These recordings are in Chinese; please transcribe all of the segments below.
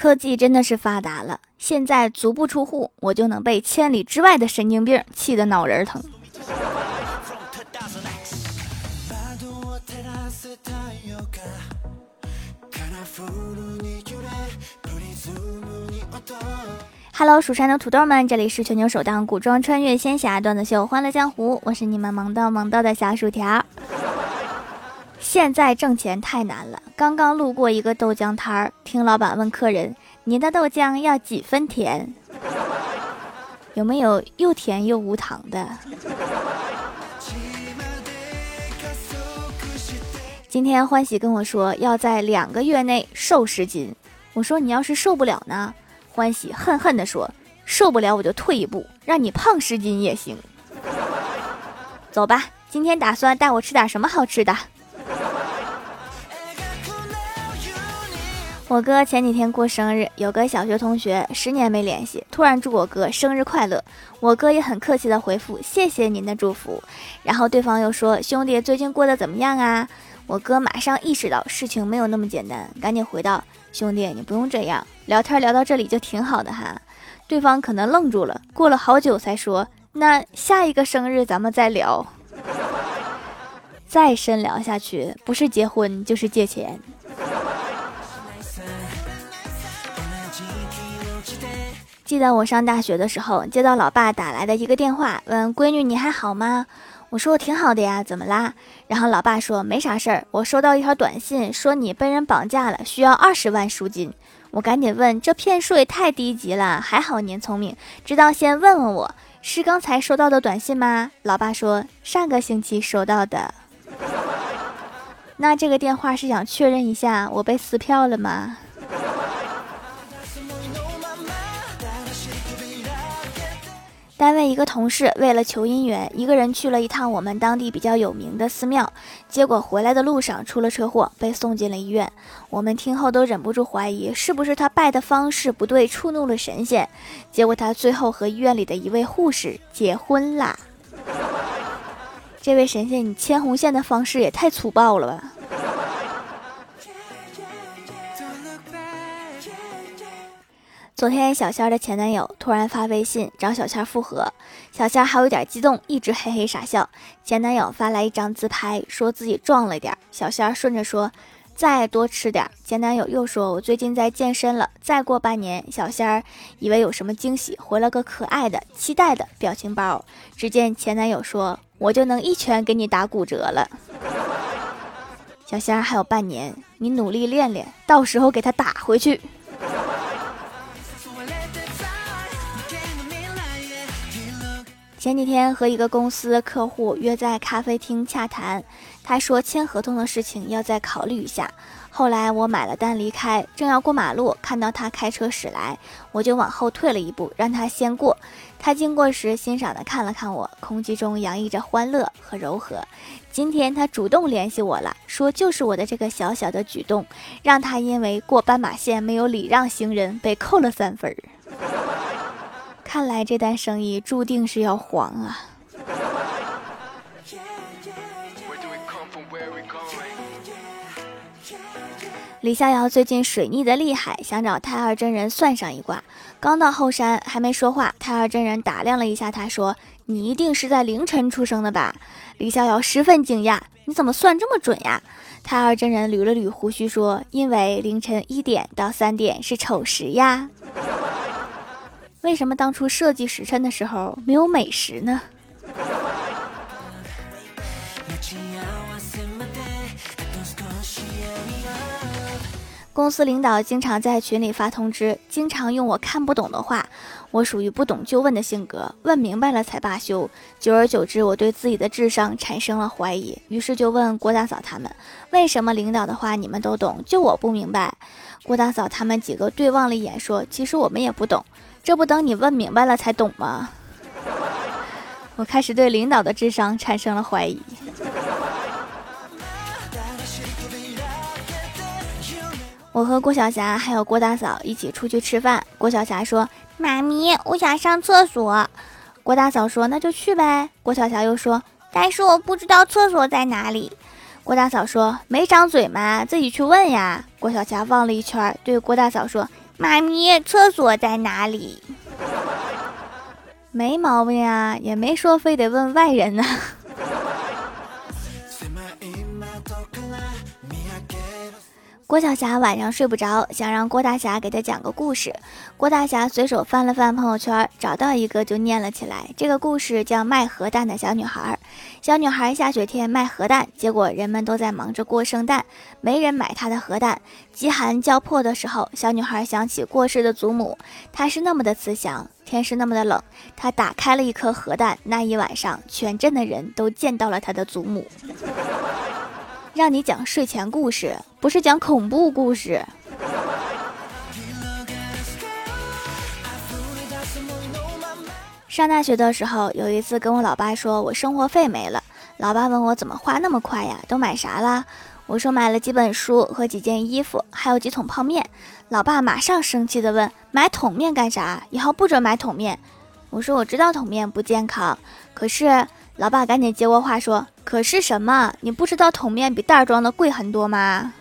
科技真的是发达了，现在足不出户，我就能被千里之外的神经病气得脑仁疼。Hello，蜀山的土豆们，这里是全球首档古装穿越仙侠段子秀《欢乐江湖》，我是你们萌到萌到的小薯条。现在挣钱太难了，刚刚路过一个豆浆摊儿，听老板问客人：“您的豆浆要几分甜？有没有又甜又无糖的？”今天欢喜跟我说要在两个月内瘦十斤，我说你要是受不了呢？欢喜恨恨地说：“受不了我就退一步，让你胖十斤也行。”走吧，今天打算带我吃点什么好吃的？我哥前几天过生日，有个小学同学十年没联系，突然祝我哥生日快乐。我哥也很客气的回复：“谢谢您的祝福。”然后对方又说：“兄弟最近过得怎么样啊？”我哥马上意识到事情没有那么简单，赶紧回道：“兄弟，你不用这样，聊天聊到这里就挺好的哈。”对方可能愣住了，过了好久才说：“那下一个生日咱们再聊。”再深聊下去，不是结婚就是借钱。记得我上大学的时候，接到老爸打来的一个电话，问闺女你还好吗？我说我挺好的呀，怎么啦？然后老爸说没啥事儿，我收到一条短信，说你被人绑架了，需要二十万赎金。我赶紧问，这骗术也太低级了，还好您聪明，知道先问问我是刚才收到的短信吗？老爸说上个星期收到的。那这个电话是想确认一下我被撕票了吗？单位一个同事为了求姻缘，一个人去了一趟我们当地比较有名的寺庙，结果回来的路上出了车祸，被送进了医院。我们听后都忍不住怀疑，是不是他拜的方式不对，触怒了神仙？结果他最后和医院里的一位护士结婚啦。这位神仙，你牵红线的方式也太粗暴了吧！昨天小仙儿的前男友突然发微信找小仙儿复合，小仙儿还有点激动，一直嘿嘿傻笑。前男友发来一张自拍，说自己壮了点。小仙儿顺着说：“再多吃点。”前男友又说：“我最近在健身了。”再过半年，小仙儿以为有什么惊喜，回了个可爱的、期待的表情包。只见前男友说：“我就能一拳给你打骨折了。”小仙儿还有半年，你努力练练，到时候给他打回去。前几天和一个公司客户约在咖啡厅洽谈，他说签合同的事情要再考虑一下。后来我买了单离开，正要过马路，看到他开车驶来，我就往后退了一步，让他先过。他经过时，欣赏地看了看我，空气中洋溢着欢乐和柔和。今天他主动联系我了，说就是我的这个小小的举动，让他因为过斑马线没有礼让行人被扣了三分儿。看来这单生意注定是要黄啊！李逍遥最近水逆的厉害，想找太二真人算上一卦。刚到后山，还没说话，太二真人打量了一下他，说：“你一定是在凌晨出生的吧？”李逍遥十分惊讶：“你怎么算这么准呀？”太二真人捋了捋胡须，说：“因为凌晨一点到三点是丑时呀。”为什么当初设计时辰的时候没有美食呢？公司领导经常在群里发通知，经常用我看不懂的话。我属于不懂就问的性格，问明白了才罢休。久而久之，我对自己的智商产生了怀疑，于是就问郭大嫂他们：为什么领导的话你们都懂，就我不明白？郭大嫂他们几个对望了一眼，说：其实我们也不懂。这不等你问明白了才懂吗？我开始对领导的智商产生了怀疑。我和郭晓霞还有郭大嫂一起出去吃饭。郭晓霞说：“妈咪，我想上厕所。”郭大嫂说：“那就去呗。”郭晓霞又说：“但是我不知道厕所在哪里。”郭大嫂说：“没长嘴吗？自己去问呀。”郭晓霞望了一圈，对郭大嫂说。妈咪，厕所在哪里？没毛病啊，也没说非得问外人呢。郭晓霞晚上睡不着，想让郭大侠给她讲个故事。郭大侠随手翻了翻朋友圈，找到一个就念了起来。这个故事叫《卖核弹的小女孩》。小女孩下雪天卖核弹，结果人们都在忙着过圣诞，没人买她的核弹。饥寒交迫的时候，小女孩想起过世的祖母，她是那么的慈祥。天是那么的冷，她打开了一颗核弹。那一晚上，全镇的人都见到了她的祖母。让你讲睡前故事，不是讲恐怖故事。上大学的时候，有一次跟我老爸说，我生活费没了。老爸问我怎么花那么快呀？都买啥了？我说买了几本书和几件衣服，还有几桶泡面。老爸马上生气的问：买桶面干啥？以后不准买桶面。我说我知道桶面不健康，可是。老爸赶紧接过话说：“可是什么？你不知道桶面比袋装的贵很多吗？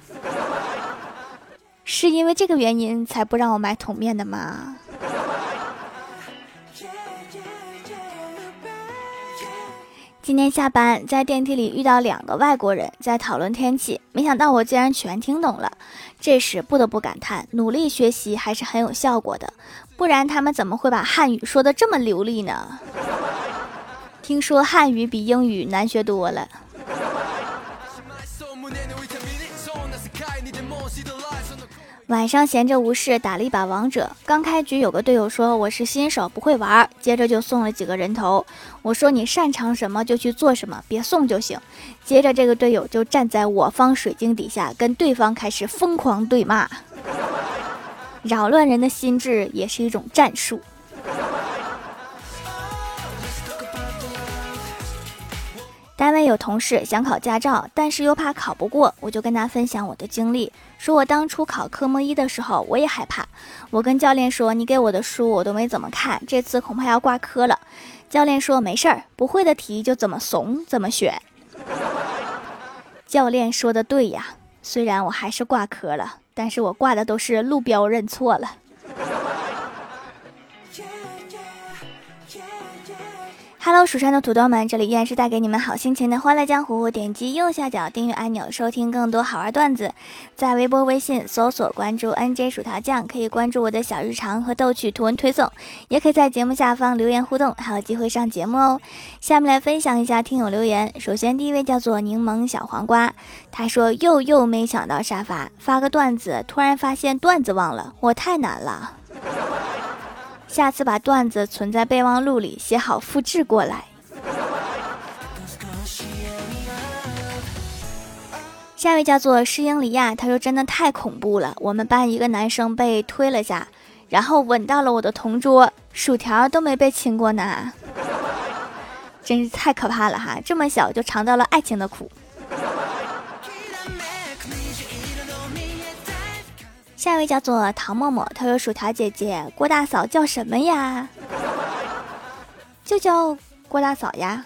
是因为这个原因才不让我买桶面的吗？”今天下班在电梯里遇到两个外国人在讨论天气，没想到我竟然全听懂了。这时不得不感叹，努力学习还是很有效果的，不然他们怎么会把汉语说的这么流利呢？听说汉语比英语难学多了。晚上闲着无事，打了一把王者。刚开局有个队友说我是新手，不会玩，接着就送了几个人头。我说你擅长什么就去做什么，别送就行。接着这个队友就站在我方水晶底下，跟对方开始疯狂对骂，扰乱人的心智也是一种战术。单位有同事想考驾照，但是又怕考不过，我就跟他分享我的经历，说我当初考科目一的时候，我也害怕。我跟教练说：“你给我的书我都没怎么看，这次恐怕要挂科了。”教练说：“没事儿，不会的题就怎么怂怎么选。” 教练说的对呀，虽然我还是挂科了，但是我挂的都是路标认错了。Hello，蜀山的土豆们，这里依然是带给你们好心情的欢乐江湖。点击右下角订阅按钮，收听更多好玩段子。在微博、微信搜索关注 NJ 薯条酱，可以关注我的小日常和逗趣图文推送，也可以在节目下方留言互动，还有机会上节目哦。下面来分享一下听友留言。首先第一位叫做柠檬小黄瓜，他说又又没想到沙发发个段子，突然发现段子忘了，我太难了。下次把段子存在备忘录里，写好复制过来。下一位叫做施英里亚，他说真的太恐怖了。我们班一个男生被推了下，然后吻到了我的同桌，薯条都没被亲过呢，真是太可怕了哈！这么小就尝到了爱情的苦。下一位叫做唐默默，他说：“薯条姐姐，郭大嫂叫什么呀？就叫郭大嫂呀。”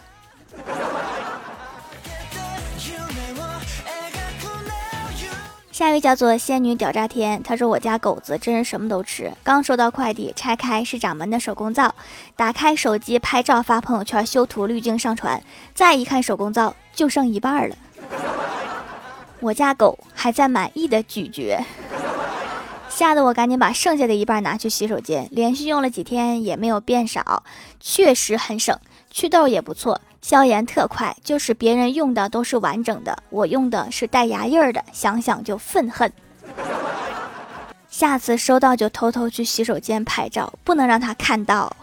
下一位叫做仙女屌炸天，他说：“我家狗子真是什么都吃。刚收到快递，拆开是掌门的手工皂，打开手机拍照发朋友圈修图滤镜上传，再一看手工皂就剩一半了。我家狗还在满意的咀嚼。”吓得我赶紧把剩下的一半拿去洗手间，连续用了几天也没有变少，确实很省，祛痘也不错，消炎特快。就是别人用的都是完整的，我用的是带牙印儿的，想想就愤恨。下次收到就偷偷去洗手间拍照，不能让他看到。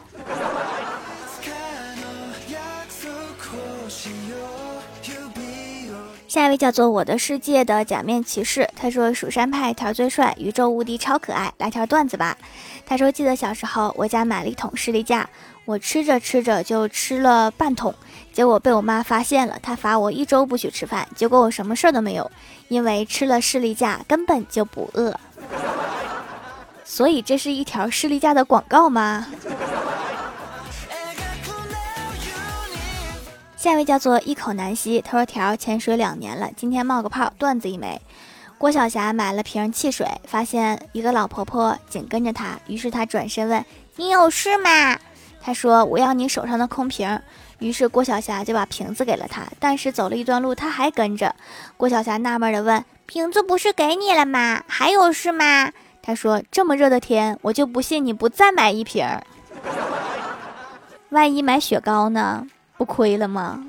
下一位叫做我的世界的假面骑士，他说蜀山派条最帅，宇宙无敌超可爱，来条段子吧。他说记得小时候我家买了一桶士力架，我吃着吃着就吃了半桶，结果被我妈发现了，她罚我一周不许吃饭，结果我什么事儿都没有，因为吃了士力架根本就不饿。所以这是一条士力架的广告吗？下一位叫做一口难吸，他说条潜水两年了，今天冒个泡，段子一枚。郭晓霞买了瓶汽水，发现一个老婆婆紧跟着她，于是她转身问：“你有事吗？”她说：“我要你手上的空瓶。”于是郭晓霞就把瓶子给了他，但是走了一段路，他还跟着。郭晓霞纳闷的问：“瓶子不是给你了吗？还有事吗？”他说：“这么热的天，我就不信你不再买一瓶。万一买雪糕呢？不亏了吗？”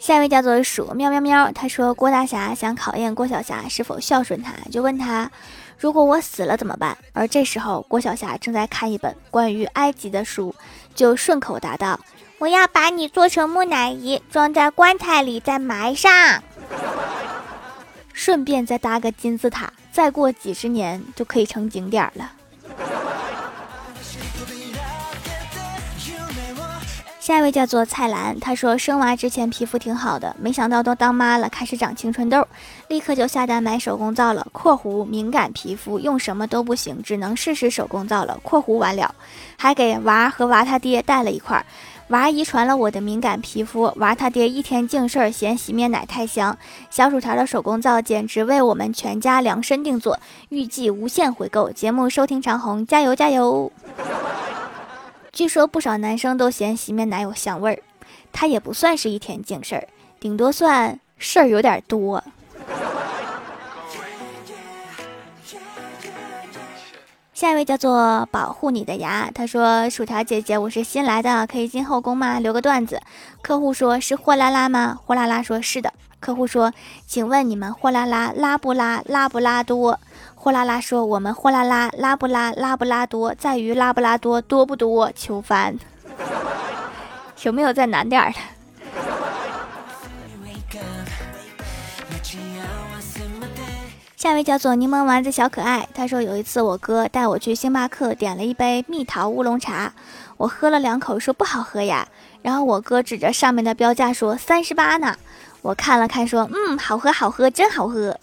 下一位叫做鼠喵喵喵，他说郭大侠想考验郭晓霞是否孝顺他，就问他。如果我死了怎么办？而这时候，郭晓霞正在看一本关于埃及的书，就顺口答道：“我要把你做成木乃伊，装在棺材里，再埋上，顺便再搭个金字塔，再过几十年就可以成景点了。”下一位叫做蔡澜，她说生娃之前皮肤挺好的，没想到都当妈了开始长青春痘，立刻就下单买手工皂了。（括弧敏感皮肤用什么都不行，只能试试手工皂了。）（括弧完了）还给娃和娃他爹带了一块，娃遗传了我的敏感皮肤，娃他爹一天净事儿嫌洗面奶太香。小薯条的手工皂简直为我们全家量身定做，预计无限回购。节目收听长虹，加油加油！据说不少男生都嫌洗面奶有香味儿，他也不算是一天净事儿，顶多算事儿有点多。下一位叫做保护你的牙，他说：“薯条姐姐，我是新来的，可以进后宫吗？留个段子。”客户说：“是货拉拉吗？”货拉拉说：“是的。”客户说：“请问你们货拉拉拉不拉拉不拉多？”货拉拉说：“我们货拉拉拉不拉拉不拉多，在于拉布拉多多不多。”求翻，有没有再难点的？下一位叫做柠檬丸子小可爱，他说有一次我哥带我去星巴克，点了一杯蜜桃乌龙茶，我喝了两口，说不好喝呀。然后我哥指着上面的标价说三十八呢，我看了看说嗯，好喝好喝，真好喝。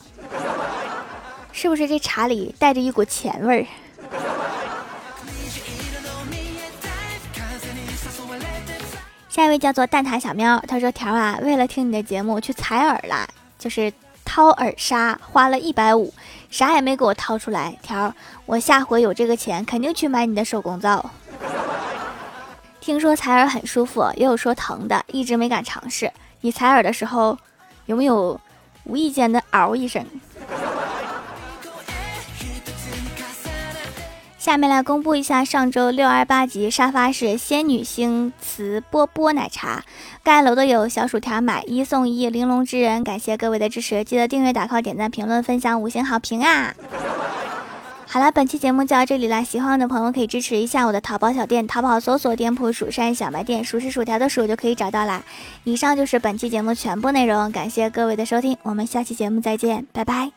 是不是这茶里带着一股钱味儿？下一位叫做蛋挞小喵，他说：“条啊，为了听你的节目去采耳了，就是掏耳砂，花了一百五，啥也没给我掏出来。条，我下回有这个钱，肯定去买你的手工皂。听说采耳很舒服，也有说疼的，一直没敢尝试。你采耳的时候，有没有无意间的嗷一声？”下面来公布一下上周六二八级沙发是仙女星瓷波波奶茶，盖楼的有小薯条买一送一，玲珑之人，感谢各位的支持，记得订阅、打 call、点赞、评论、分享、五星好评啊！好了，本期节目就到这里啦，喜欢我的朋友可以支持一下我的淘宝小店，淘宝搜索店铺“蜀山小卖店”，数是薯条的数就可以找到啦。以上就是本期节目全部内容，感谢各位的收听，我们下期节目再见，拜拜。